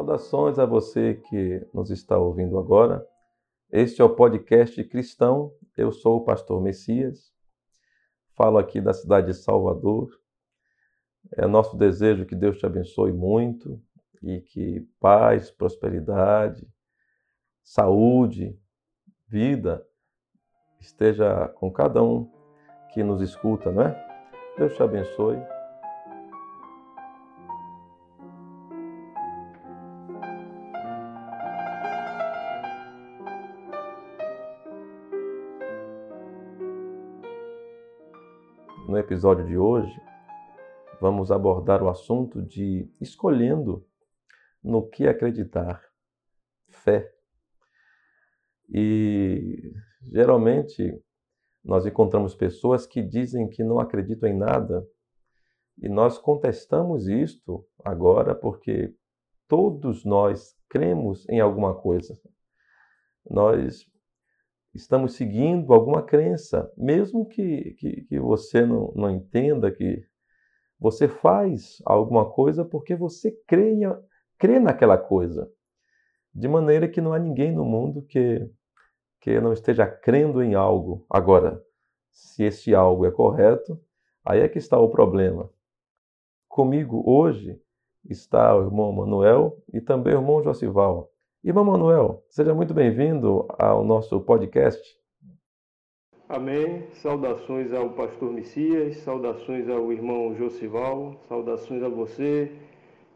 Saudações a você que nos está ouvindo agora. Este é o podcast cristão. Eu sou o pastor Messias. Falo aqui da cidade de Salvador. É nosso desejo que Deus te abençoe muito e que paz, prosperidade, saúde, vida esteja com cada um que nos escuta, não é? Deus te abençoe. Episódio de hoje, vamos abordar o assunto de escolhendo no que acreditar, fé. E geralmente nós encontramos pessoas que dizem que não acreditam em nada e nós contestamos isto agora porque todos nós cremos em alguma coisa. Nós estamos seguindo alguma crença, mesmo que, que, que você não, não entenda que você faz alguma coisa porque você crê, crê naquela coisa. De maneira que não há ninguém no mundo que, que não esteja crendo em algo. Agora, se esse algo é correto, aí é que está o problema. Comigo hoje está o irmão Manuel e também o irmão Josival. Irmão Manuel, seja muito bem-vindo ao nosso podcast. Amém. Saudações ao pastor Messias, saudações ao irmão Josival, saudações a você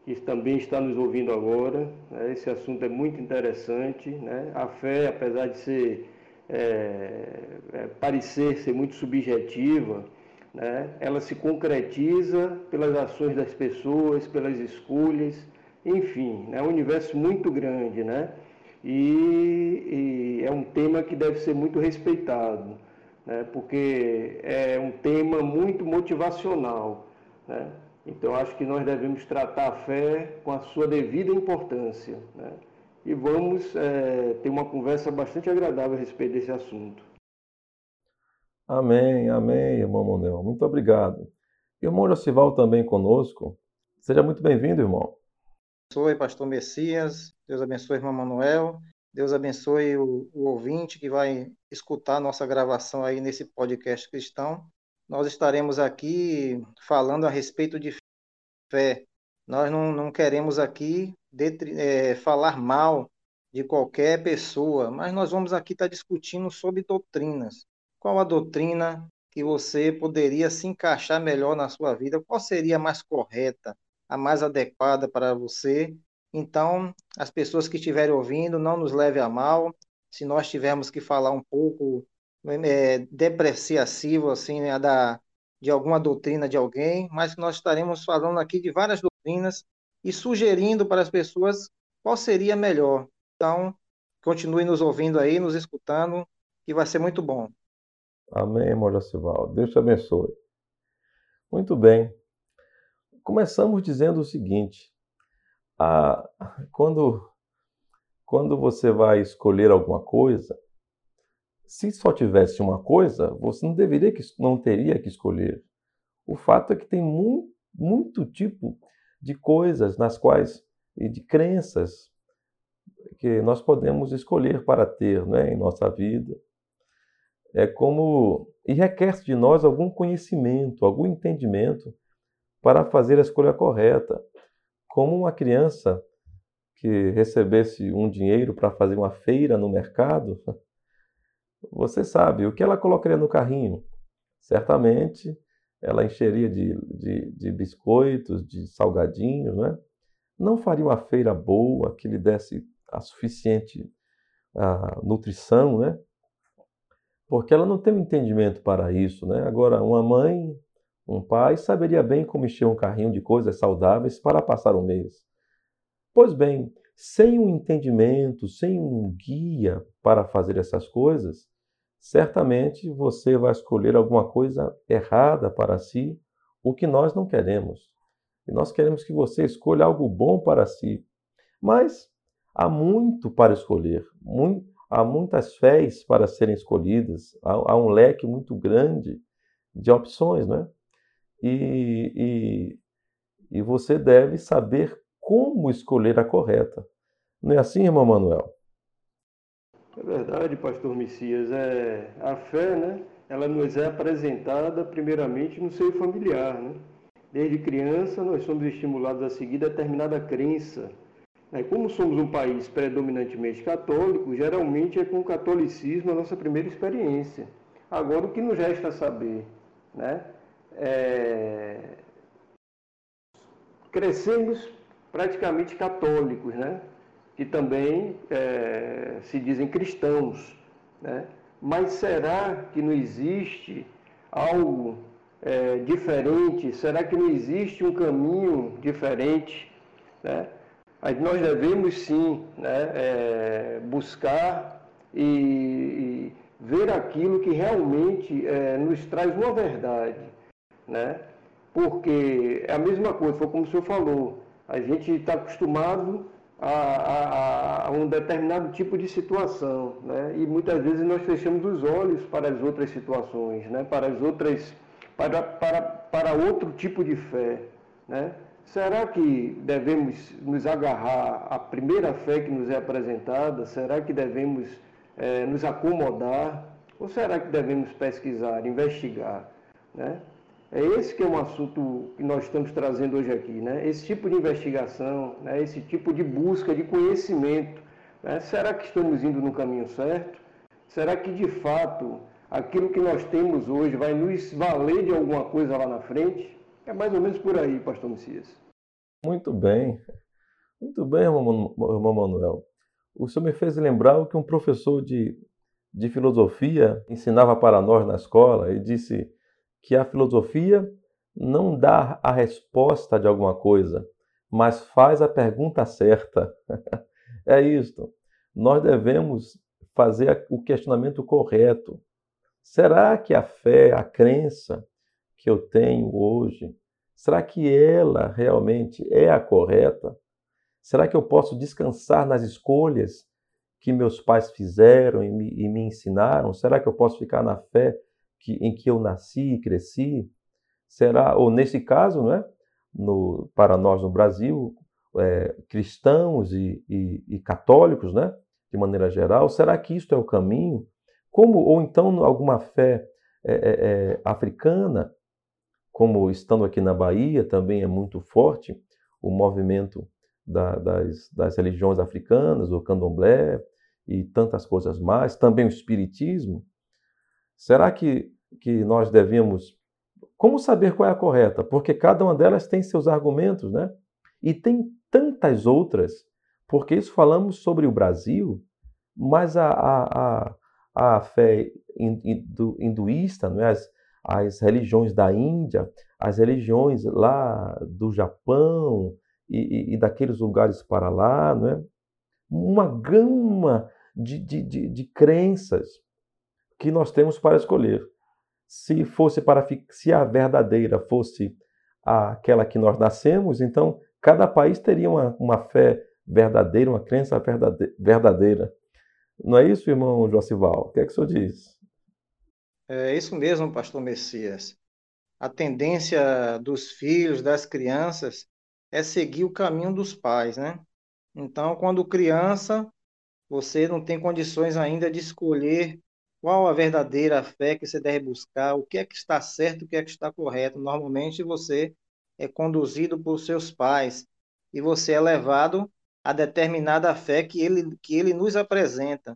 que também está nos ouvindo agora. Né? Esse assunto é muito interessante. Né? A fé, apesar de ser é, é, parecer ser muito subjetiva, né? ela se concretiza pelas ações das pessoas, pelas escolhas enfim, é um universo muito grande, né? E, e, é um tema que deve ser muito respeitado, né? porque é um tema muito motivacional. Né? Então, acho que nós devemos tratar a fé com a sua devida importância. Né? E vamos é, ter uma conversa bastante agradável a respeito desse assunto. Amém, amém, irmão Monel. Muito obrigado. Irmão Josival também conosco. Seja muito bem-vindo, irmão abençoe, pastor Messias. Deus abençoe, irmão Manuel. Deus abençoe o, o ouvinte que vai escutar nossa gravação aí nesse podcast cristão. Nós estaremos aqui falando a respeito de fé. Nós não, não queremos aqui é, falar mal de qualquer pessoa, mas nós vamos aqui estar discutindo sobre doutrinas. Qual a doutrina que você poderia se encaixar melhor na sua vida? Qual seria a mais correta? A mais adequada para você. Então, as pessoas que estiverem ouvindo, não nos leve a mal. Se nós tivermos que falar um pouco é, depreciativo assim, né, da, de alguma doutrina de alguém, mas nós estaremos falando aqui de várias doutrinas e sugerindo para as pessoas qual seria melhor. Então, continue nos ouvindo aí, nos escutando, que vai ser muito bom. Amém, irmão Jocival. Deus te abençoe. Muito bem. Começamos dizendo o seguinte: a, quando, quando você vai escolher alguma coisa, se só tivesse uma coisa, você não deveria que não teria que escolher. O fato é que tem muito, muito tipo de coisas nas quais e de crenças que nós podemos escolher para ter né, em nossa vida. É como e requer de nós algum conhecimento, algum entendimento para fazer a escolha correta. Como uma criança que recebesse um dinheiro para fazer uma feira no mercado, você sabe o que ela colocaria no carrinho. Certamente ela encheria de, de, de biscoitos, de salgadinhos, né? Não faria uma feira boa que lhe desse a suficiente a nutrição, né? Porque ela não tem um entendimento para isso, né? Agora, uma mãe um pai saberia bem como encher um carrinho de coisas saudáveis para passar o mês. Pois bem, sem um entendimento, sem um guia para fazer essas coisas, certamente você vai escolher alguma coisa errada para si, o que nós não queremos. E nós queremos que você escolha algo bom para si. Mas há muito para escolher, muito, há muitas fés para serem escolhidas, há, há um leque muito grande de opções, não é? E, e, e você deve saber como escolher a correta. Não é assim, irmão Manuel? É verdade, pastor Messias. É, a fé, né, ela nos é apresentada primeiramente no seio familiar. Né? Desde criança, nós somos estimulados a seguir determinada crença. Né? Como somos um país predominantemente católico, geralmente é com o catolicismo a nossa primeira experiência. Agora, o que nos resta saber? Né? É... Crescemos praticamente católicos, né? que também é, se dizem cristãos. Né? Mas será que não existe algo é, diferente? Será que não existe um caminho diferente? Né? Nós devemos sim né, é, buscar e, e, ver aquilo que realmente é, nos traz uma verdade. Né? Porque é a mesma coisa, foi como o senhor falou, a gente está acostumado a, a, a, um determinado tipo de situação, né? E muitas vezes nós fechamos os olhos para as outras situações, né? Para as outras, para, para, para outro tipo de fé, né? Será que devemos nos agarrar à primeira fé que nos é apresentada? Será que devemos é, nos acomodar? Ou será que devemos pesquisar, investigar, né? É esse que é um assunto que nós estamos trazendo hoje aqui, né? Esse tipo de investigação, né? esse tipo de busca de conhecimento. Né? Será que estamos indo no caminho certo? Será que de fato aquilo que nós temos hoje vai nos valer de alguma coisa lá na frente? É mais ou menos por aí, Pastor Messias. Muito bem, muito bem, irmão Manuel. O senhor me fez lembrar o que um professor de, de filosofia ensinava para nós na escola e disse que a filosofia não dá a resposta de alguma coisa, mas faz a pergunta certa. é isto. Nós devemos fazer o questionamento correto. Será que a fé, a crença que eu tenho hoje, será que ela realmente é a correta? Será que eu posso descansar nas escolhas que meus pais fizeram e me, e me ensinaram? Será que eu posso ficar na fé que, em que eu nasci e cresci? Será, ou nesse caso, não é? No, para nós no Brasil, é, cristãos e, e, e, católicos, né? de maneira geral, será que isto é o caminho? Como, ou então alguma fé é, é, é, africana, como estando aqui na Bahia também é muito forte, o movimento da, das, das religiões africanas, o candomblé e tantas coisas mais, também o espiritismo. Será que que nós devemos. Como saber qual é a correta? Porque cada uma delas tem seus argumentos, né? E tem tantas outras, porque isso falamos sobre o Brasil, mas a, a, a, a fé hindu, hinduísta, não é? as, as religiões da Índia, as religiões lá do Japão e, e, e daqueles lugares para lá, não é? uma gama de, de, de, de crenças que nós temos para escolher se fosse para se a verdadeira fosse aquela que nós nascemos, então cada país teria uma, uma fé verdadeira, uma crença verdadeira. Não é isso, irmão Josival? O que é que o senhor diz? É isso mesmo, pastor Messias. A tendência dos filhos, das crianças, é seguir o caminho dos pais, né? Então, quando criança, você não tem condições ainda de escolher qual a verdadeira fé que você deve buscar, o que é que está certo, o que é que está correto. Normalmente você é conduzido por seus pais e você é levado a determinada fé que ele, que ele nos apresenta.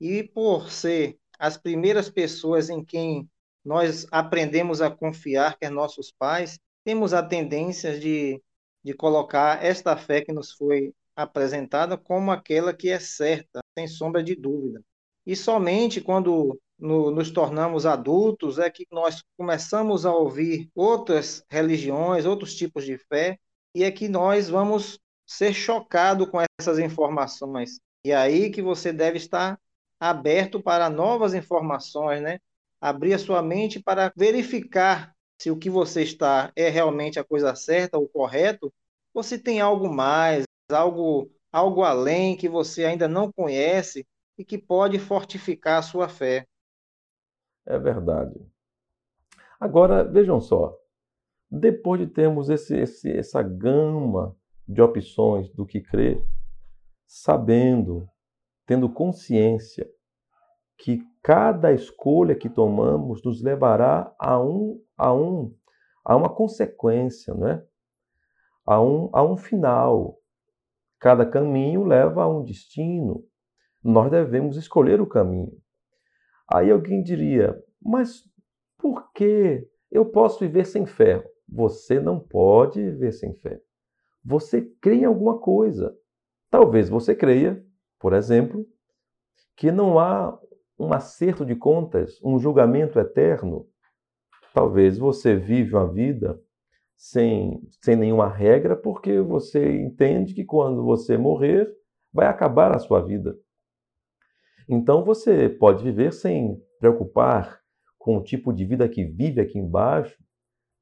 E por ser as primeiras pessoas em quem nós aprendemos a confiar, que é nossos pais, temos a tendência de, de colocar esta fé que nos foi apresentada como aquela que é certa, sem sombra de dúvida. E somente quando no, nos tornamos adultos é que nós começamos a ouvir outras religiões, outros tipos de fé, e é que nós vamos ser chocados com essas informações. E é aí que você deve estar aberto para novas informações, né? Abrir a sua mente para verificar se o que você está é realmente a coisa certa, o correto, ou se tem algo mais, algo algo além que você ainda não conhece e que pode fortificar a sua fé. É verdade. Agora, vejam só, depois de termos esse, esse, essa gama de opções do que crer, sabendo, tendo consciência que cada escolha que tomamos nos levará a um a um a uma consequência, não é? A um a um final. Cada caminho leva a um destino. Nós devemos escolher o caminho. Aí alguém diria: "Mas por que eu posso viver sem fé?" Você não pode viver sem fé. Você crê em alguma coisa. Talvez você creia, por exemplo, que não há um acerto de contas, um julgamento eterno. Talvez você vive uma vida sem, sem nenhuma regra, porque você entende que quando você morrer, vai acabar a sua vida. Então você pode viver sem preocupar com o tipo de vida que vive aqui embaixo,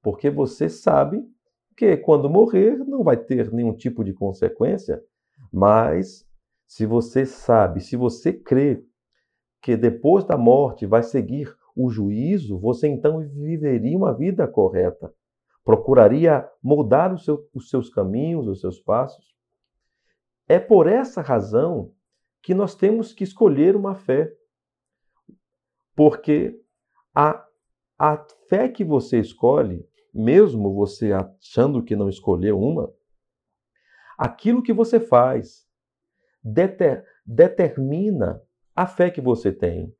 porque você sabe que quando morrer não vai ter nenhum tipo de consequência, mas se você sabe, se você crê que depois da morte vai seguir o juízo, você então viveria uma vida correta, procuraria mudar seu, os seus caminhos, os seus passos. É por essa razão que nós temos que escolher uma fé, porque a, a fé que você escolhe, mesmo você achando que não escolheu uma, aquilo que você faz deter, determina a fé que você tem.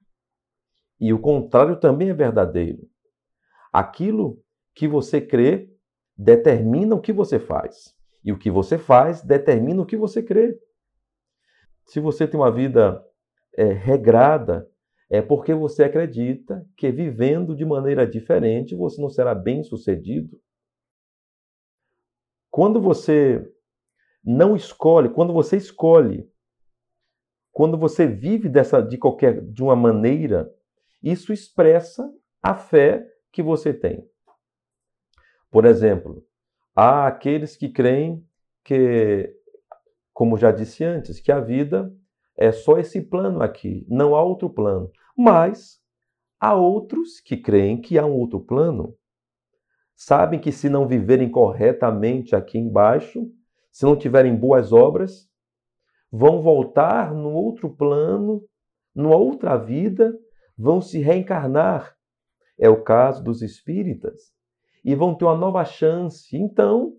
E o contrário também é verdadeiro. Aquilo que você crê determina o que você faz. E o que você faz determina o que você crê. Se você tem uma vida é, regrada, é porque você acredita que vivendo de maneira diferente você não será bem sucedido. Quando você não escolhe, quando você escolhe quando você vive dessa de qualquer de uma maneira, isso expressa a fé que você tem. Por exemplo, há aqueles que creem que, como já disse antes, que a vida é só esse plano aqui, não há outro plano. Mas há outros que creem que há um outro plano. Sabem que se não viverem corretamente aqui embaixo, se não tiverem boas obras, vão voltar no outro plano, numa outra vida, vão se reencarnar. É o caso dos espíritas. E vão ter uma nova chance. Então,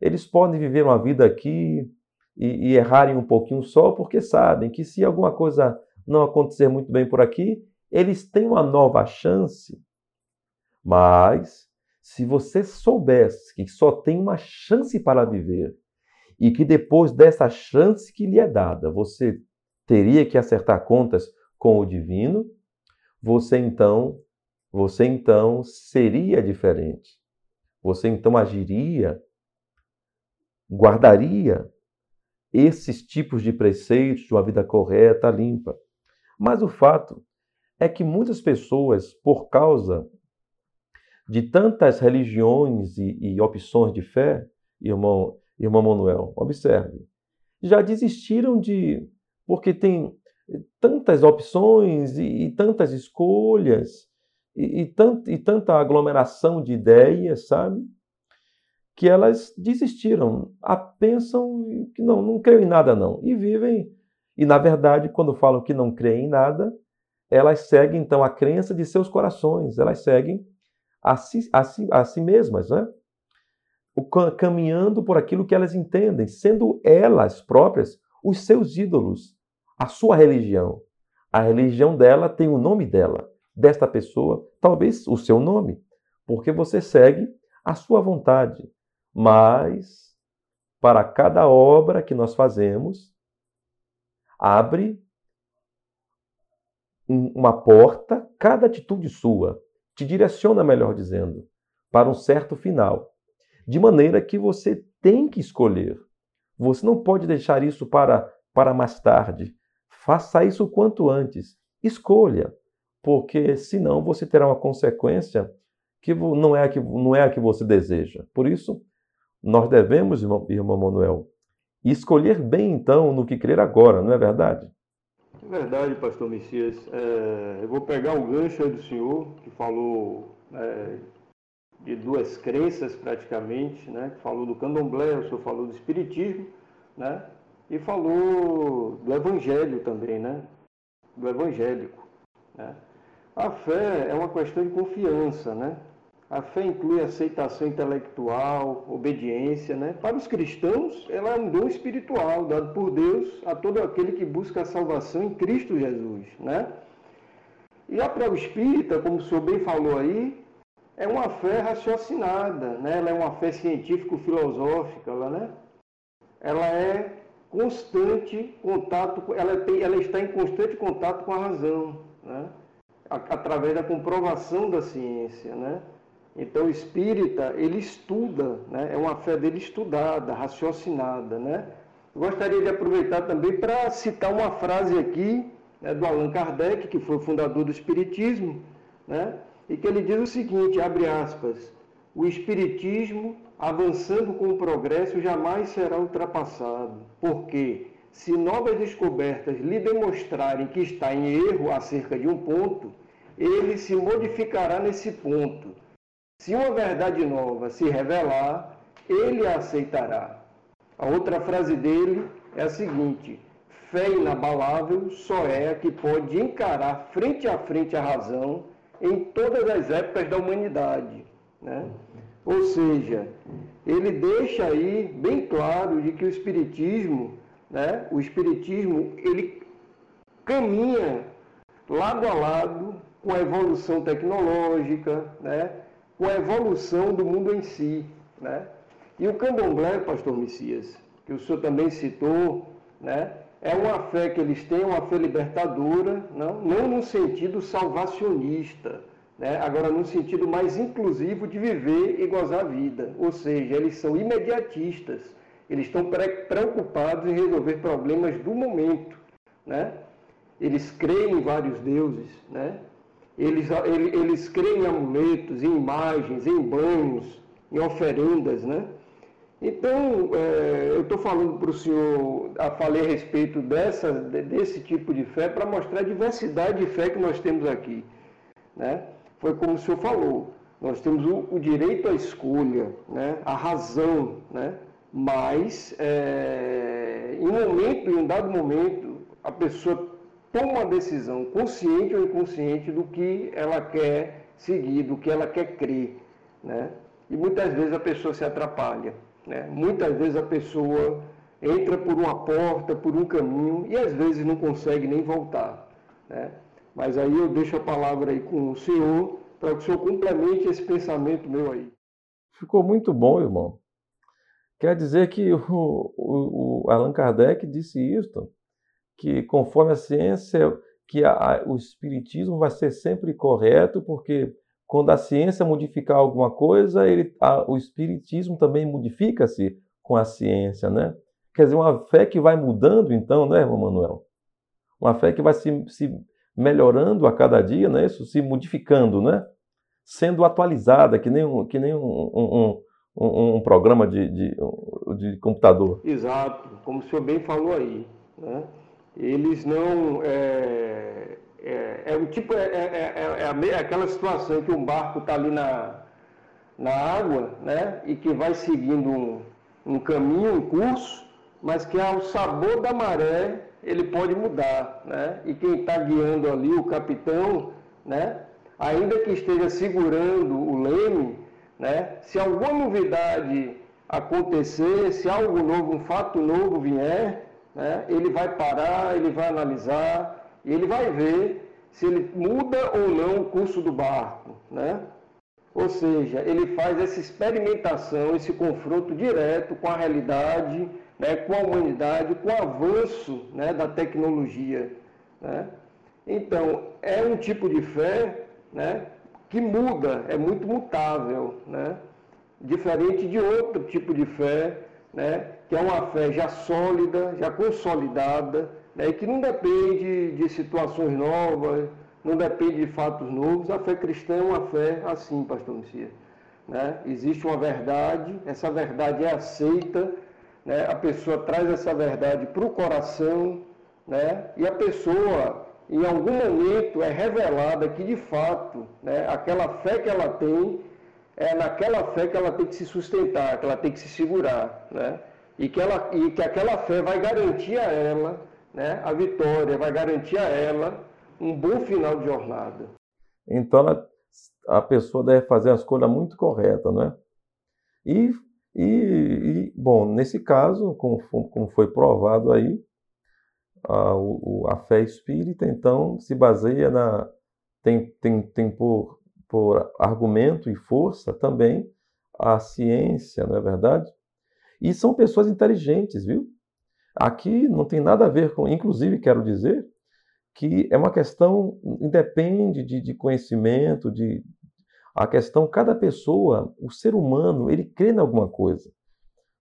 eles podem viver uma vida aqui e, e errarem um pouquinho só, porque sabem que se alguma coisa não acontecer muito bem por aqui, eles têm uma nova chance. Mas, se você soubesse que só tem uma chance para viver, e que depois dessa chance que lhe é dada, você teria que acertar contas com o divino, você então, você então seria diferente. Você então agiria, guardaria esses tipos de preceitos de uma vida correta, limpa. Mas o fato é que muitas pessoas, por causa de tantas religiões e, e opções de fé, irmão, irmão Manuel, observe. Já desistiram de. Porque tem tantas opções e, e tantas escolhas e, e, tant, e tanta aglomeração de ideias, sabe? Que elas desistiram, pensam que não, não creem em nada não. E vivem. E na verdade, quando falam que não creem em nada, elas seguem então a crença de seus corações, elas seguem a si, a si, a si mesmas, né? caminhando por aquilo que elas entendem, sendo elas próprias os seus ídolos, a sua religião. A religião dela tem o nome dela, desta pessoa, talvez o seu nome, porque você segue a sua vontade. Mas, para cada obra que nós fazemos, abre uma porta, cada atitude sua, te direciona, melhor dizendo, para um certo final. De maneira que você tem que escolher. Você não pode deixar isso para, para mais tarde. Faça isso o quanto antes. Escolha, porque senão você terá uma consequência que não é a que, não é a que você deseja. Por isso, nós devemos, irmão, irmão Manuel, escolher bem então no que crer agora, não é verdade? É verdade, pastor Messias. É, eu vou pegar o gancho do senhor que falou é, de duas crenças praticamente, né? Falou do candomblé, o senhor falou do espiritismo, né? E falou do evangelho também, né? Do evangélico, né? A fé é uma questão de confiança, né? A fé inclui aceitação intelectual, obediência, né? Para os cristãos, ela é um dom espiritual dado por Deus a todo aquele que busca a salvação em Cristo Jesus, né? E a para o espírita, como o senhor bem falou aí, é uma fé raciocinada, né? Ela é uma fé científico-filosófica, ela, né? Ela é constante contato, ela, tem, ela está em constante contato com a razão, né? através da comprovação da ciência, né? Então o espírita, ele estuda, né? é uma fé dele estudada, raciocinada. Né? Gostaria de aproveitar também para citar uma frase aqui né, do Allan Kardec, que foi o fundador do Espiritismo, né? e que ele diz o seguinte, abre aspas, o Espiritismo, avançando com o progresso, jamais será ultrapassado, porque se novas descobertas lhe demonstrarem que está em erro acerca de um ponto, ele se modificará nesse ponto. Se uma verdade nova se revelar, ele a aceitará. A outra frase dele é a seguinte: fé inabalável só é a que pode encarar frente a frente a razão em todas as épocas da humanidade. Né? Ou seja, ele deixa aí bem claro de que o Espiritismo, né, o Espiritismo, ele caminha lado a lado com a evolução tecnológica, né, com a evolução do mundo em si. Né? E o candomblé, pastor Messias, que o senhor também citou, né, é uma fé que eles têm, uma fé libertadora, não, não no sentido salvacionista, né? agora no sentido mais inclusivo de viver e gozar a vida. Ou seja, eles são imediatistas, eles estão preocupados em resolver problemas do momento. Né? Eles creem em vários deuses, né? Eles, eles creem em amuletos, em imagens, em banhos, em oferendas. Né? Então, é, eu estou falando para o senhor, a falei a respeito dessa, desse tipo de fé para mostrar a diversidade de fé que nós temos aqui. Né? Foi como o senhor falou, nós temos o, o direito à escolha, né? a razão, né? mas é, em um momento, em um dado momento, a pessoa toma uma decisão, consciente ou inconsciente, do que ela quer seguir, do que ela quer crer. Né? E muitas vezes a pessoa se atrapalha. Né? Muitas vezes a pessoa entra por uma porta, por um caminho e às vezes não consegue nem voltar. Né? Mas aí eu deixo a palavra aí com o senhor para que o senhor complemente esse pensamento meu aí. Ficou muito bom, irmão. Quer dizer que o, o, o Allan Kardec disse isso, que conforme a ciência, que a, o espiritismo vai ser sempre correto, porque quando a ciência modificar alguma coisa, ele, a, o espiritismo também modifica-se com a ciência, né? Quer dizer, uma fé que vai mudando, então, né, irmão Manuel? Uma fé que vai se, se melhorando a cada dia, né? Isso, se modificando, né? Sendo atualizada, que nem um, que nem um, um, um, um programa de, de, de, computador. Exato, como o senhor bem falou aí. Né? Eles não. É é, é um tipo, é, é, é, é aquela situação que um barco está ali na, na água, né? E que vai seguindo um, um caminho, um curso, mas que ao sabor da maré ele pode mudar, né? E quem está guiando ali, o capitão, né? Ainda que esteja segurando o leme, né? Se alguma novidade acontecer, se algo novo, um fato novo vier, né? Ele vai parar, ele vai analisar, e ele vai ver se ele muda ou não o curso do barco, né? Ou seja, ele faz essa experimentação, esse confronto direto com a realidade, né, com a humanidade, com o avanço né, da tecnologia. Né? Então, é um tipo de fé né, que muda, é muito mutável, né? diferente de outro tipo de fé, né, que é uma fé já sólida, já consolidada, né, que não depende de situações novas, não depende de fatos novos. A fé cristã é uma fé assim, pastor Messias. Né? Existe uma verdade, essa verdade é aceita, né? a pessoa traz essa verdade para o coração, né? e a pessoa, em algum momento, é revelada que de fato, né, aquela fé que ela tem, é naquela fé que ela tem que se sustentar, que ela tem que se segurar, né? E que, ela, e que aquela fé vai garantir a ela né, a vitória, vai garantir a ela um bom final de jornada. Então a pessoa deve fazer a escolha muito correta, não é? E, e, e bom, nesse caso, como, como foi provado aí, a, a fé espírita, então, se baseia na. tem, tem, tem por, por argumento e força também a ciência, não é verdade? E são pessoas inteligentes, viu? Aqui não tem nada a ver com. Inclusive, quero dizer que é uma questão, independe de, de conhecimento, de. A questão, cada pessoa, o ser humano, ele crê em alguma coisa.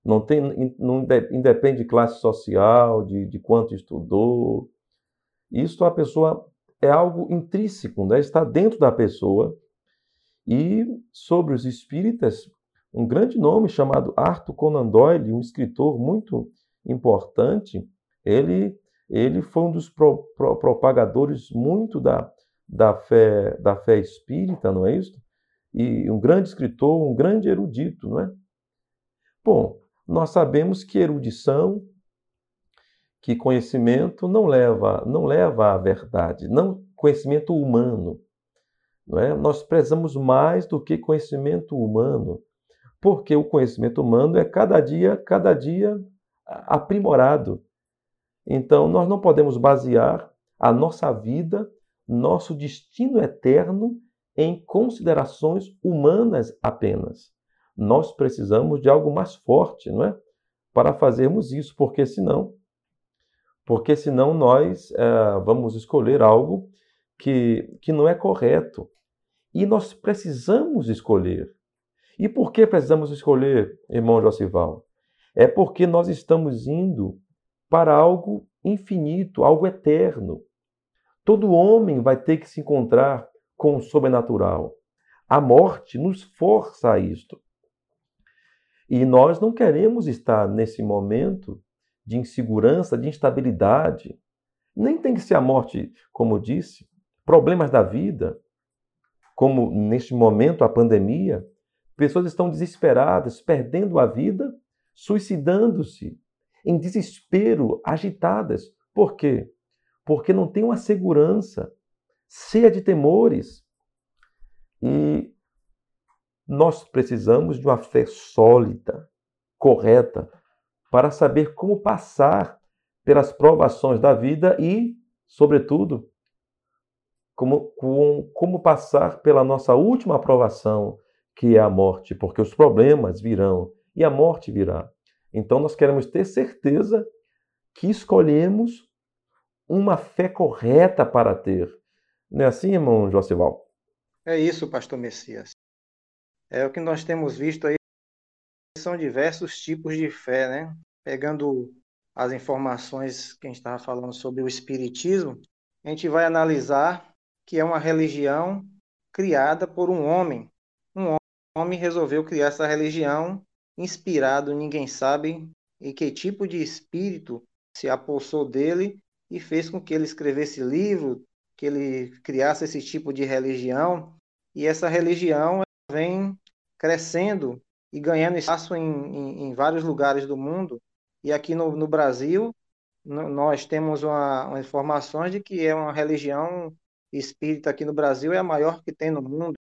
Não, tem, não independe de classe social, de, de quanto estudou. Isso a pessoa é algo intrínseco, né? está dentro da pessoa. E sobre os espíritas, um grande nome chamado Arthur Conan Doyle, um escritor muito importante, ele, ele foi um dos pro, pro, propagadores muito da, da, fé, da fé espírita, não é isso? E um grande escritor, um grande erudito, não é? Bom, nós sabemos que erudição, que conhecimento não leva, não leva à verdade, não conhecimento humano. Não é? Nós prezamos mais do que conhecimento humano, porque o conhecimento humano é cada dia, cada dia aprimorado. Então, nós não podemos basear a nossa vida, nosso destino eterno em considerações humanas apenas nós precisamos de algo mais forte, não é? Para fazermos isso, porque senão, porque senão nós é, vamos escolher algo que, que não é correto. E nós precisamos escolher. E por que precisamos escolher, irmão Josival? É porque nós estamos indo para algo infinito, algo eterno. Todo homem vai ter que se encontrar com o sobrenatural. A morte nos força a isto. E nós não queremos estar nesse momento de insegurança, de instabilidade. Nem tem que ser a morte, como disse, problemas da vida, como neste momento a pandemia. Pessoas estão desesperadas, perdendo a vida, suicidando-se, em desespero, agitadas. Por quê? Porque não tem uma segurança, cheia de temores. E nós precisamos de uma fé sólida, correta, para saber como passar pelas provações da vida e, sobretudo, como, como, como passar pela nossa última aprovação, que é a morte, porque os problemas virão e a morte virá. Então nós queremos ter certeza que escolhemos uma fé correta para ter. Não é assim, irmão Josival? É isso, pastor Messias. É o que nós temos visto aí são diversos tipos de fé, né? Pegando as informações que a gente estava falando sobre o espiritismo, a gente vai analisar que é uma religião criada por um homem. Um homem resolveu criar essa religião inspirado, ninguém sabe em que tipo de espírito se apossou dele e fez com que ele escrevesse livro, que ele criasse esse tipo de religião. E essa religião vem crescendo e ganhando espaço em, em, em vários lugares do mundo. E aqui no, no Brasil, no, nós temos uma, uma informações de que é uma religião espírita aqui no Brasil é a maior que tem no mundo.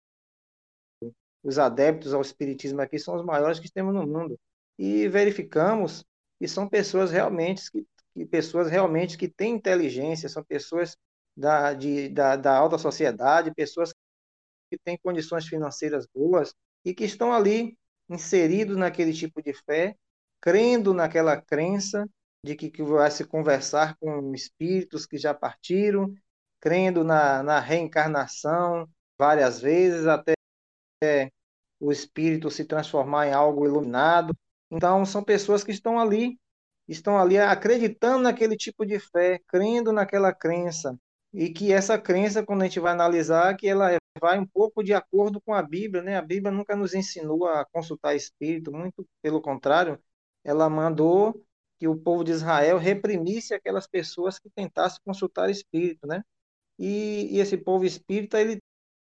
Os adeptos ao espiritismo aqui são os maiores que temos no mundo. E verificamos que são pessoas realmente que, que pessoas realmente que têm inteligência, são pessoas da, de, da, da alta sociedade, pessoas que têm condições financeiras boas e que estão ali inseridos naquele tipo de fé, crendo naquela crença de que, que vai se conversar com espíritos que já partiram, crendo na, na reencarnação várias vezes até o espírito se transformar em algo iluminado. Então, são pessoas que estão ali, estão ali acreditando naquele tipo de fé, crendo naquela crença, e que essa crença, quando a gente vai analisar, que ela vai um pouco de acordo com a Bíblia, né? A Bíblia nunca nos ensinou a consultar espírito, muito pelo contrário, ela mandou que o povo de Israel reprimisse aquelas pessoas que tentassem consultar espírito, né? E, e esse povo espírita, ele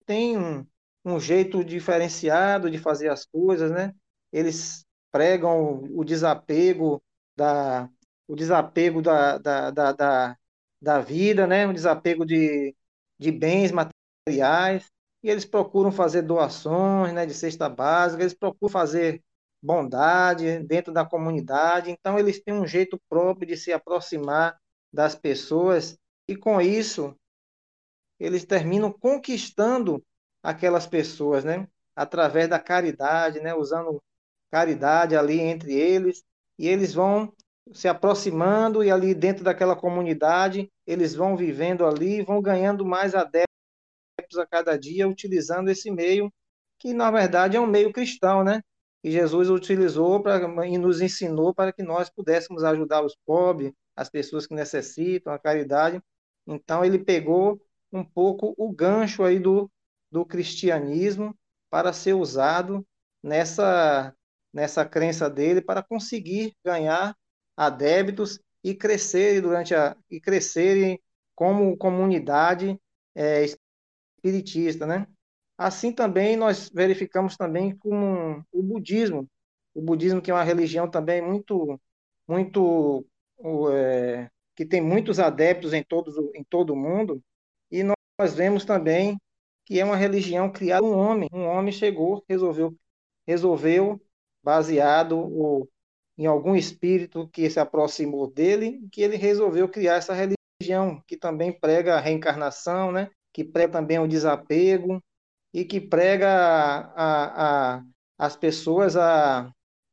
tem um, um jeito diferenciado de fazer as coisas, né? Eles pregam o desapego da, o desapego da, da, da, da, da vida, né? O desapego de, de bens materiais. E eles procuram fazer doações, né? De cesta básica. Eles procuram fazer bondade dentro da comunidade. Então, eles têm um jeito próprio de se aproximar das pessoas e, com isso, eles terminam conquistando aquelas pessoas, né? Através da caridade, né? Usando caridade ali entre eles e eles vão se aproximando e ali dentro daquela comunidade eles vão vivendo ali, vão ganhando mais adeptos a cada dia utilizando esse meio que na verdade é um meio cristão, né? que Jesus utilizou para e nos ensinou para que nós pudéssemos ajudar os pobres, as pessoas que necessitam, a caridade. Então ele pegou um pouco o gancho aí do, do cristianismo para ser usado nessa nessa crença dele para conseguir ganhar adébitos e crescer durante a e crescerem como comunidade é, espiritista, né? Assim também nós verificamos também com o budismo, o budismo que é uma religião também muito, muito é, que tem muitos adeptos em, todos, em todo o mundo, nós vemos também que é uma religião criada um homem, um homem chegou, resolveu, resolveu baseado em algum espírito que se aproximou dele, que ele resolveu criar essa religião, que também prega a reencarnação, né? que prega também o desapego, e que prega a, a, as pessoas a,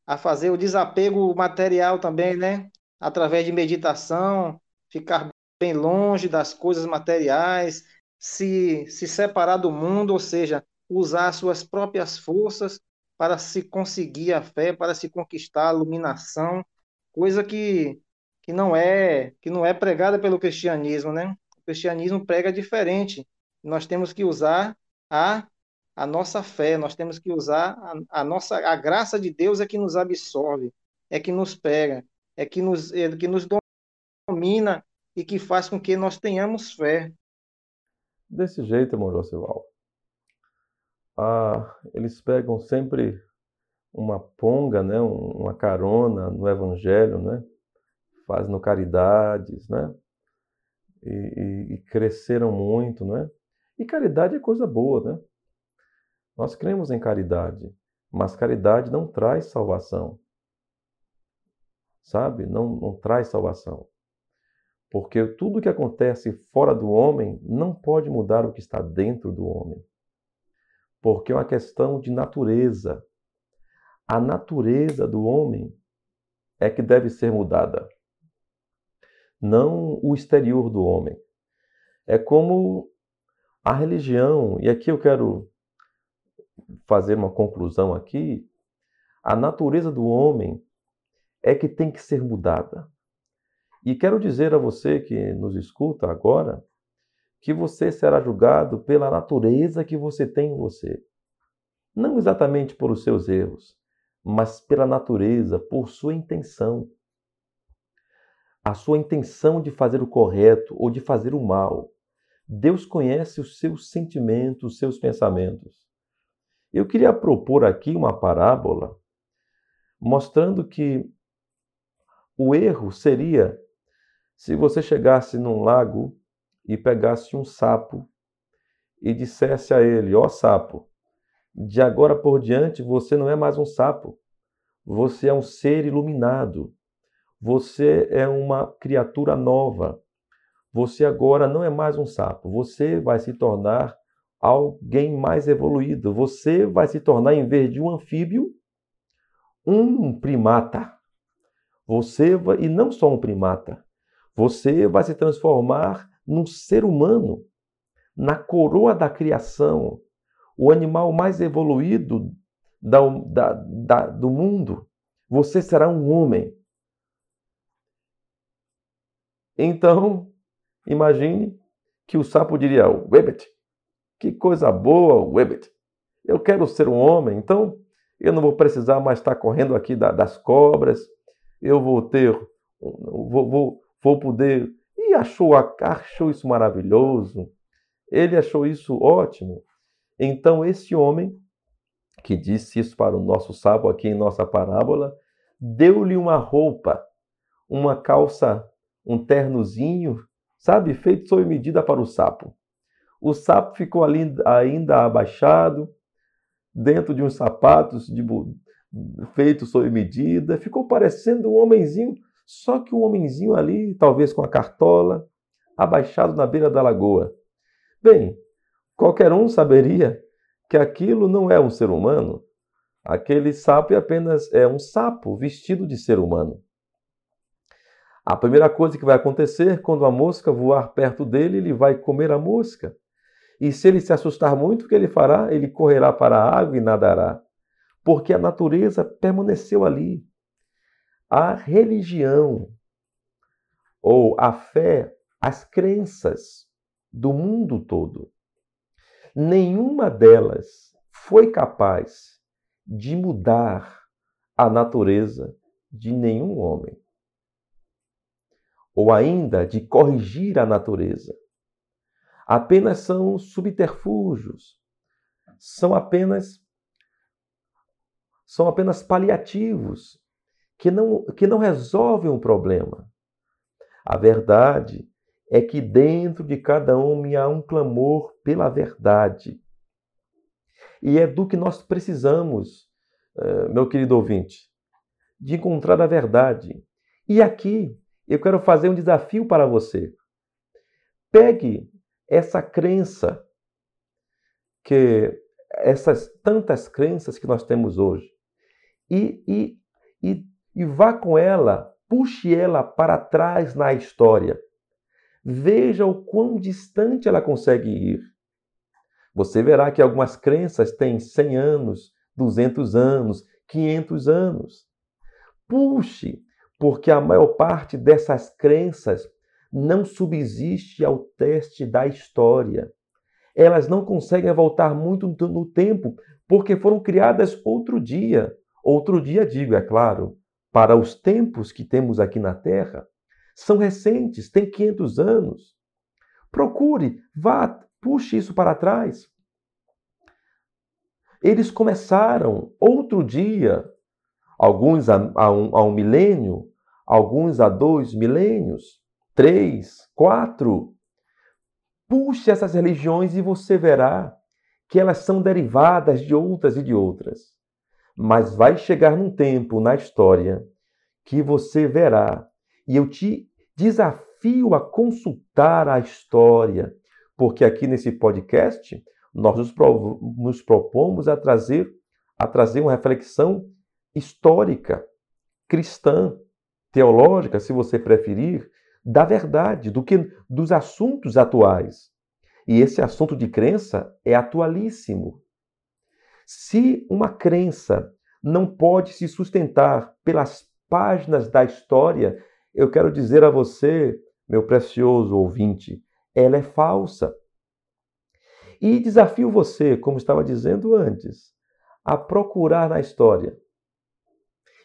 a fazer o desapego material também, né? Através de meditação, ficar bem longe das coisas materiais, se, se separar do mundo, ou seja, usar suas próprias forças para se conseguir a fé, para se conquistar a iluminação, coisa que, que não é que não é pregada pelo cristianismo, né? O cristianismo prega diferente. Nós temos que usar a a nossa fé, nós temos que usar a, a, nossa a graça de Deus é que nos absorve, é que nos pega, é que nos é que nos domina e que faz com que nós tenhamos fé. Desse jeito, irmão Josival. Ah, eles pegam sempre uma ponga, né, uma carona no evangelho, né? Fazendo caridades, né? E, e, e cresceram muito, né? E caridade é coisa boa, né? Nós cremos em caridade, mas caridade não traz salvação. Sabe? Não, não traz salvação. Porque tudo que acontece fora do homem não pode mudar o que está dentro do homem. Porque é uma questão de natureza. A natureza do homem é que deve ser mudada, não o exterior do homem. É como a religião, e aqui eu quero fazer uma conclusão aqui, a natureza do homem é que tem que ser mudada. E quero dizer a você que nos escuta agora que você será julgado pela natureza que você tem em você. Não exatamente por os seus erros, mas pela natureza, por sua intenção. A sua intenção de fazer o correto ou de fazer o mal. Deus conhece os seus sentimentos, os seus pensamentos. Eu queria propor aqui uma parábola mostrando que o erro seria se você chegasse num lago e pegasse um sapo e dissesse a ele: Ó oh, sapo, de agora por diante você não é mais um sapo, você é um ser iluminado, você é uma criatura nova, você agora não é mais um sapo, você vai se tornar alguém mais evoluído. Você vai se tornar, em vez de um anfíbio, um primata. Você vai, e não só um primata, você vai se transformar num ser humano, na coroa da criação, o animal mais evoluído da, da, da, do mundo. Você será um homem. Então, imagine que o sapo diria: Webbit, que coisa boa, Webbit. Eu quero ser um homem, então eu não vou precisar mais estar correndo aqui das cobras. Eu vou ter, vou, vou, vou poder. E achou, achou isso maravilhoso. Ele achou isso ótimo. Então esse homem, que disse isso para o nosso sábio aqui em nossa parábola, deu-lhe uma roupa, uma calça, um ternozinho, sabe, feito sob medida para o sapo. O sapo ficou ali ainda abaixado, dentro de uns sapatos de, feitos sob medida, ficou parecendo um homenzinho, só que um homenzinho ali, talvez com a cartola, abaixado na beira da lagoa. Bem, qualquer um saberia que aquilo não é um ser humano. Aquele sapo é apenas é um sapo vestido de ser humano. A primeira coisa que vai acontecer quando a mosca voar perto dele, ele vai comer a mosca. E se ele se assustar muito, o que ele fará? Ele correrá para a água e nadará. Porque a natureza permaneceu ali. A religião, ou a fé, as crenças do mundo todo, nenhuma delas foi capaz de mudar a natureza de nenhum homem ou ainda de corrigir a natureza. Apenas são subterfúgios, são apenas são apenas paliativos que não, que não resolvem o problema. A verdade é que dentro de cada homem há um clamor pela verdade. E é do que nós precisamos, eh, meu querido ouvinte, de encontrar a verdade. E aqui eu quero fazer um desafio para você. Pegue essa crença, que essas tantas crenças que nós temos hoje, e, e, e, e vá com ela, puxe ela para trás na história. Veja o quão distante ela consegue ir. Você verá que algumas crenças têm 100 anos, 200 anos, 500 anos. Puxe porque a maior parte dessas crenças não subsiste ao teste da história. Elas não conseguem voltar muito no tempo, porque foram criadas outro dia. Outro dia, digo, é claro, para os tempos que temos aqui na Terra. São recentes, têm 500 anos. Procure, vá, puxe isso para trás. Eles começaram outro dia, alguns há, há, um, há um milênio, alguns há dois milênios, três, quatro. Puxe essas religiões e você verá que elas são derivadas de outras e de outras. Mas vai chegar num tempo na história que você verá, e eu te desafio a consultar a história, porque aqui nesse podcast nós nos, nos propomos a trazer a trazer uma reflexão histórica, cristã, teológica, se você preferir, da verdade, do que dos assuntos atuais. E esse assunto de crença é atualíssimo. Se uma crença não pode se sustentar pelas páginas da história, eu quero dizer a você, meu precioso ouvinte, ela é falsa. E desafio você, como estava dizendo antes, a procurar na história.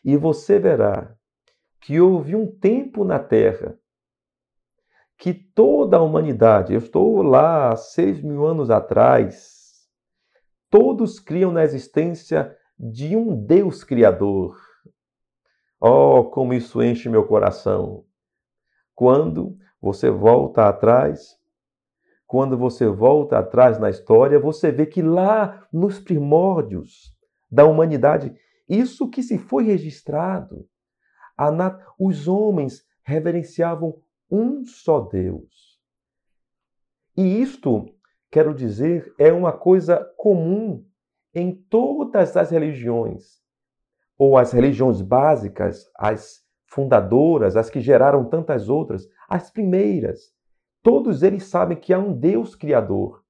E você verá que houve um tempo na Terra que toda a humanidade, eu estou lá seis mil anos atrás, todos criam na existência de um Deus Criador. Oh, como isso enche meu coração! Quando você volta atrás, quando você volta atrás na história, você vê que lá nos primórdios da humanidade, isso que se foi registrado, Nat... Os homens reverenciavam um só Deus. E isto, quero dizer, é uma coisa comum em todas as religiões, ou as religiões básicas, as fundadoras, as que geraram tantas outras, as primeiras. Todos eles sabem que há um Deus Criador.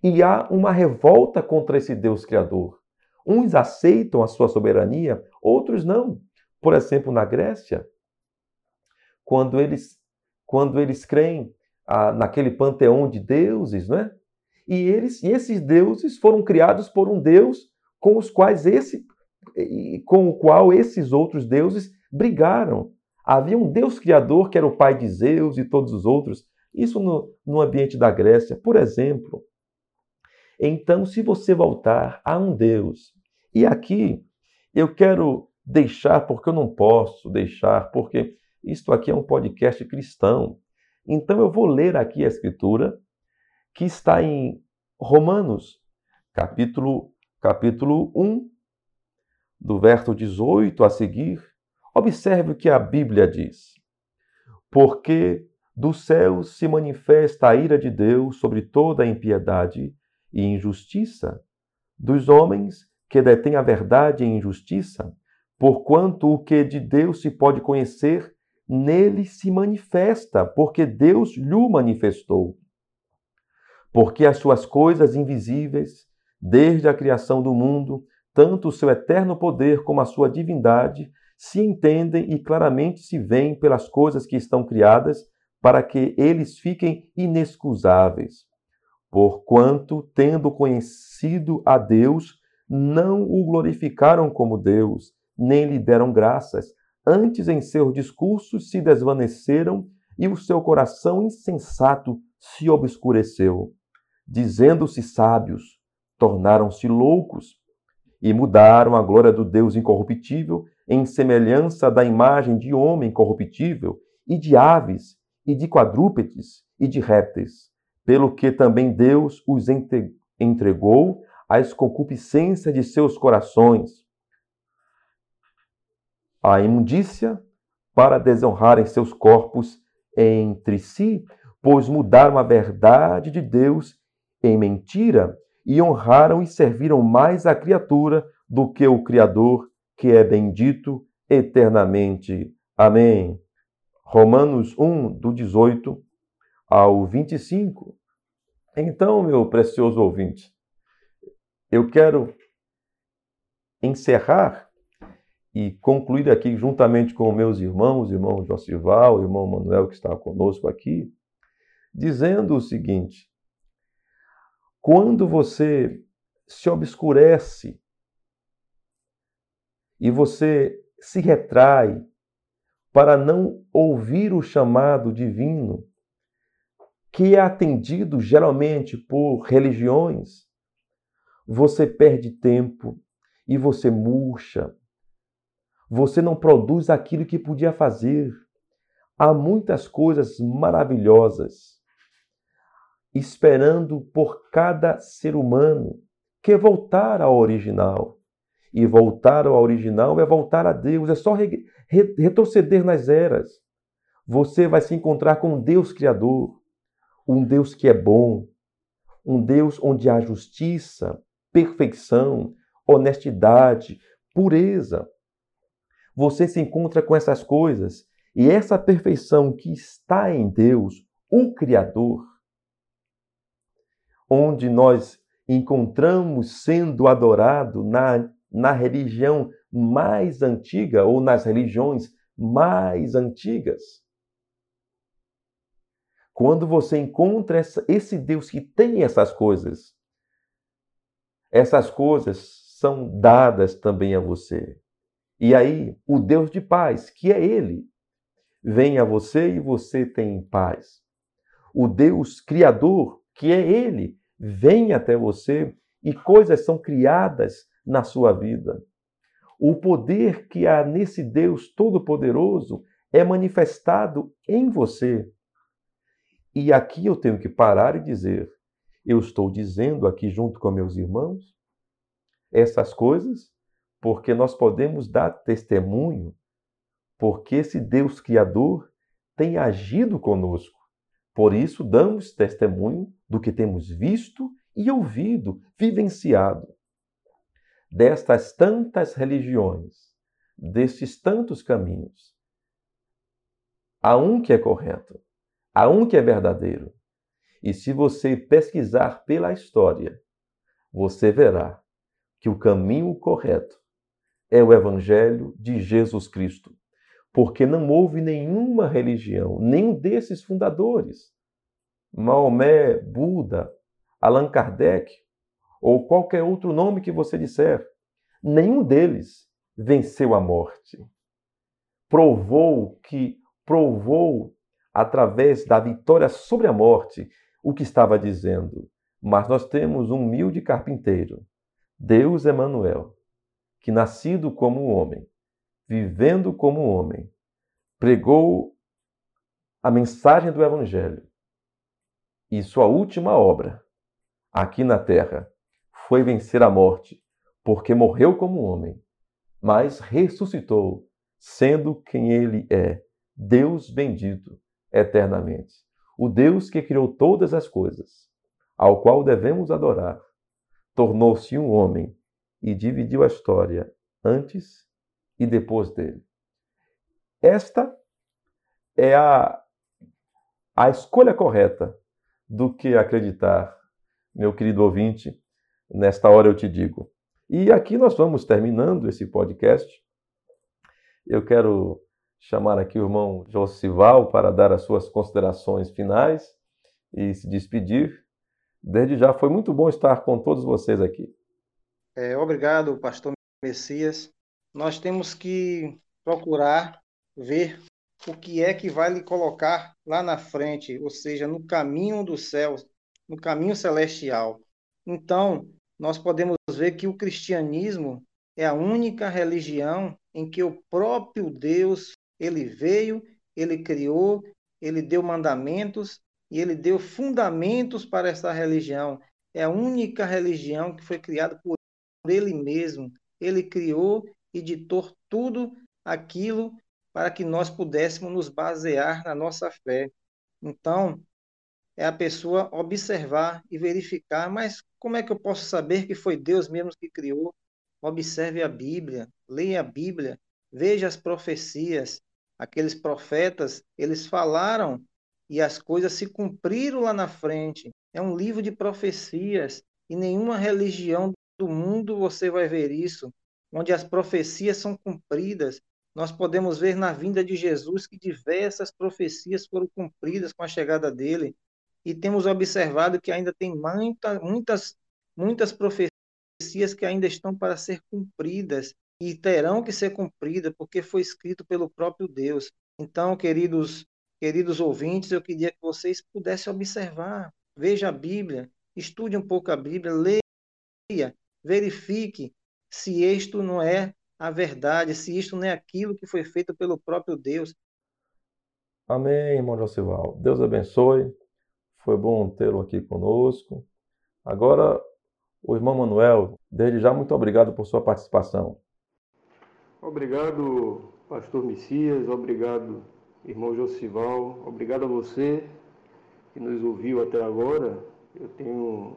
E há uma revolta contra esse Deus Criador. Uns aceitam a sua soberania, outros não. Por exemplo, na Grécia, quando eles, quando eles creem naquele panteão de deuses, né? E, eles, e esses deuses foram criados por um Deus com os quais esse, com o qual esses outros deuses brigaram. Havia um Deus criador que era o pai de Zeus e todos os outros. Isso no, no ambiente da Grécia, por exemplo. Então, se você voltar a um Deus, e aqui eu quero deixar, porque eu não posso deixar, porque isto aqui é um podcast cristão. Então eu vou ler aqui a escritura que está em Romanos, capítulo capítulo 1, do verso 18 a seguir. Observe o que a Bíblia diz. Porque do céu se manifesta a ira de Deus sobre toda a impiedade e injustiça dos homens que detêm a verdade em injustiça, porquanto o que de Deus se pode conhecer, nele se manifesta, porque Deus lhe manifestou. Porque as suas coisas invisíveis, desde a criação do mundo, tanto o seu eterno poder como a sua divindade, se entendem e claramente se veem pelas coisas que estão criadas, para que eles fiquem inexcusáveis porquanto, tendo conhecido a Deus, não o glorificaram como Deus, nem lhe deram graças, antes em seus discursos se desvaneceram e o seu coração insensato se obscureceu. Dizendo-se sábios, tornaram-se loucos e mudaram a glória do Deus incorruptível em semelhança da imagem de homem corruptível e de aves e de quadrúpedes e de répteis pelo que também Deus os entregou às concupiscências de seus corações, à imundícia, para desonrarem seus corpos entre si, pois mudaram a verdade de Deus em mentira e honraram e serviram mais a criatura do que o Criador, que é bendito eternamente. Amém. Romanos 1, do 18 ao 25. Então, meu precioso ouvinte, eu quero encerrar e concluir aqui juntamente com meus irmãos, irmão Josival, irmão Manuel que está conosco aqui, dizendo o seguinte: quando você se obscurece e você se retrai para não ouvir o chamado divino, que é atendido geralmente por religiões, você perde tempo e você murcha. Você não produz aquilo que podia fazer. Há muitas coisas maravilhosas esperando por cada ser humano que voltar ao original. E voltar ao original é voltar a Deus, é só re retroceder nas eras. Você vai se encontrar com Deus Criador um Deus que é bom, um Deus onde há justiça, perfeição, honestidade, pureza. Você se encontra com essas coisas e essa perfeição que está em Deus, o Criador, onde nós encontramos sendo adorado na, na religião mais antiga ou nas religiões mais antigas. Quando você encontra essa, esse Deus que tem essas coisas, essas coisas são dadas também a você. E aí, o Deus de paz, que é Ele, vem a você e você tem paz. O Deus Criador, que é Ele, vem até você e coisas são criadas na sua vida. O poder que há nesse Deus Todo-Poderoso é manifestado em você. E aqui eu tenho que parar e dizer: eu estou dizendo aqui junto com meus irmãos essas coisas porque nós podemos dar testemunho, porque esse Deus Criador tem agido conosco. Por isso, damos testemunho do que temos visto e ouvido, vivenciado. Destas tantas religiões, desses tantos caminhos, há um que é correto, Há um que é verdadeiro. E se você pesquisar pela história, você verá que o caminho correto é o Evangelho de Jesus Cristo. Porque não houve nenhuma religião, nenhum desses fundadores, Maomé, Buda, Allan Kardec, ou qualquer outro nome que você disser, nenhum deles venceu a morte. Provou que provou através da vitória sobre a morte, o que estava dizendo. Mas nós temos um humilde carpinteiro, Deus Emanuel, que nascido como homem, vivendo como homem, pregou a mensagem do evangelho. E sua última obra aqui na terra foi vencer a morte, porque morreu como homem, mas ressuscitou, sendo quem ele é, Deus bendito eternamente. O Deus que criou todas as coisas, ao qual devemos adorar, tornou-se um homem e dividiu a história antes e depois dele. Esta é a, a escolha correta do que acreditar, meu querido ouvinte, nesta hora eu te digo. E aqui nós vamos terminando esse podcast. Eu quero chamar aqui o irmão Josival para dar as suas considerações finais e se despedir. Desde já foi muito bom estar com todos vocês aqui. É, obrigado, pastor Messias. Nós temos que procurar ver o que é que vai lhe colocar lá na frente, ou seja, no caminho do céu, no caminho celestial. Então, nós podemos ver que o cristianismo é a única religião em que o próprio Deus ele veio, ele criou, ele deu mandamentos e ele deu fundamentos para essa religião. É a única religião que foi criada por ele mesmo. Ele criou e ditou tudo aquilo para que nós pudéssemos nos basear na nossa fé. Então, é a pessoa observar e verificar, mas como é que eu posso saber que foi Deus mesmo que criou? Observe a Bíblia, leia a Bíblia, veja as profecias, aqueles profetas, eles falaram e as coisas se cumpriram lá na frente. É um livro de profecias e nenhuma religião do mundo você vai ver isso, onde as profecias são cumpridas. Nós podemos ver na vinda de Jesus que diversas profecias foram cumpridas com a chegada dele e temos observado que ainda tem muita, muitas muitas profecias que ainda estão para ser cumpridas e terão que ser cumpridas, porque foi escrito pelo próprio Deus. Então, queridos, queridos ouvintes, eu queria que vocês pudessem observar, veja a Bíblia, estude um pouco a Bíblia, leia, verifique se isto não é a verdade, se isto não é aquilo que foi feito pelo próprio Deus. Amém, irmão Josival. Deus abençoe. Foi bom tê-lo aqui conosco. Agora, o irmão Manuel, desde já, muito obrigado por sua participação. Obrigado, pastor Messias, obrigado, irmão Josival, obrigado a você que nos ouviu até agora. Eu tenho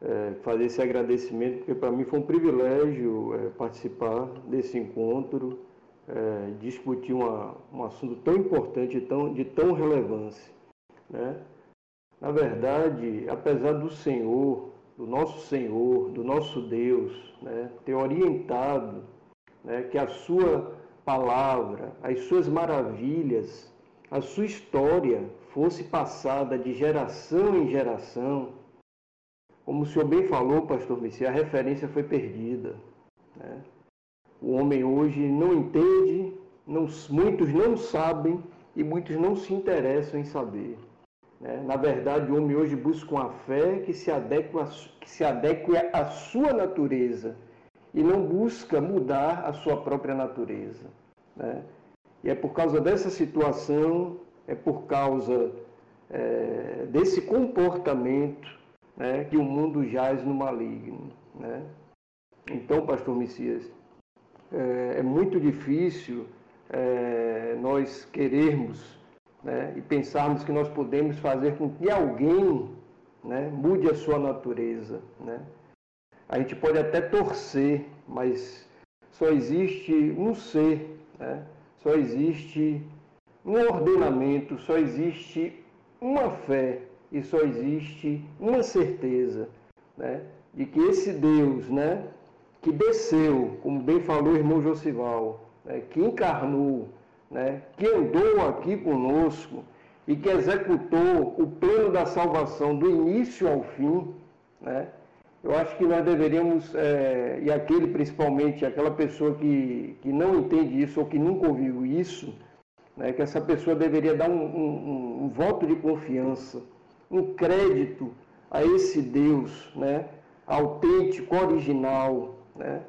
é, fazer esse agradecimento, porque para mim foi um privilégio é, participar desse encontro, é, discutir uma, um assunto tão importante, tão, de tão relevância. Né? Na verdade, apesar do Senhor, do nosso Senhor, do nosso Deus, né, ter orientado né, que a sua palavra, as suas maravilhas, a sua história fosse passada de geração em geração. Como o senhor bem falou, pastor Messi, a referência foi perdida. Né? O homem hoje não entende, não, muitos não sabem e muitos não se interessam em saber. Né? Na verdade, o homem hoje busca uma fé que se adeque, que se adeque à sua natureza e não busca mudar a sua própria natureza. Né? E é por causa dessa situação, é por causa é, desse comportamento né, que o mundo jaz no maligno. Né? Então, pastor Messias, é, é muito difícil é, nós querermos né, e pensarmos que nós podemos fazer com que alguém né, mude a sua natureza. Né? A gente pode até torcer, mas só existe um ser, né? só existe um ordenamento, só existe uma fé e só existe uma certeza né? de que esse Deus né, que desceu, como bem falou o irmão Josival, né, que encarnou, né, que andou aqui conosco e que executou o plano da salvação do início ao fim, né, eu acho que nós deveríamos, é, e aquele principalmente, aquela pessoa que, que não entende isso ou que nunca ouviu isso, né, que essa pessoa deveria dar um, um, um voto de confiança, um crédito a esse Deus né, autêntico, original, né,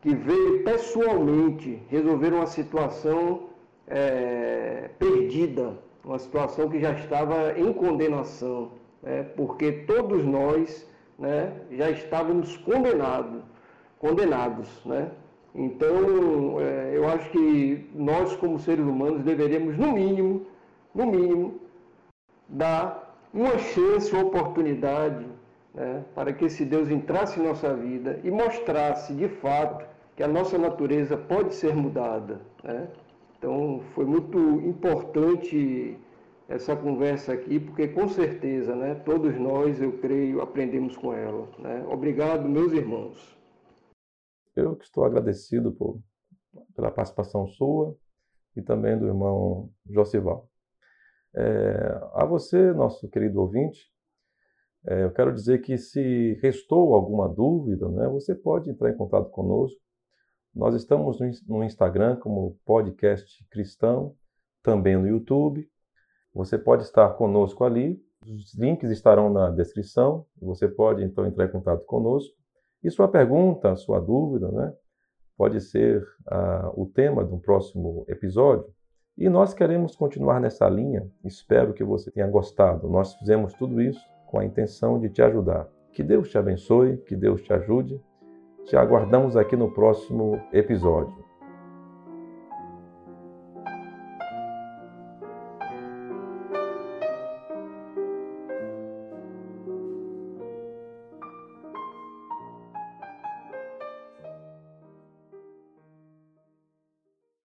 que veio pessoalmente resolver uma situação é, perdida, uma situação que já estava em condenação, né, porque todos nós né, já estávamos condenados, condenados, né? Então, é, eu acho que nós, como seres humanos, deveríamos, no mínimo, no mínimo, dar uma chance, uma oportunidade né, para que esse Deus entrasse em nossa vida e mostrasse, de fato, que a nossa natureza pode ser mudada. Né? Então, foi muito importante essa conversa aqui, porque com certeza, né, todos nós, eu creio, aprendemos com ela. Né? Obrigado, meus irmãos. Eu que estou agradecido por, pela participação sua e também do irmão Josival. É, a você, nosso querido ouvinte, é, eu quero dizer que se restou alguma dúvida, né, você pode entrar em contato conosco. Nós estamos no, Instagram como Podcast Cristão, também no YouTube. Você pode estar conosco ali. Os links estarão na descrição. Você pode então entrar em contato conosco. E sua pergunta, sua dúvida, né, pode ser uh, o tema de um próximo episódio. E nós queremos continuar nessa linha. Espero que você tenha gostado. Nós fizemos tudo isso com a intenção de te ajudar. Que Deus te abençoe, que Deus te ajude. Te aguardamos aqui no próximo episódio.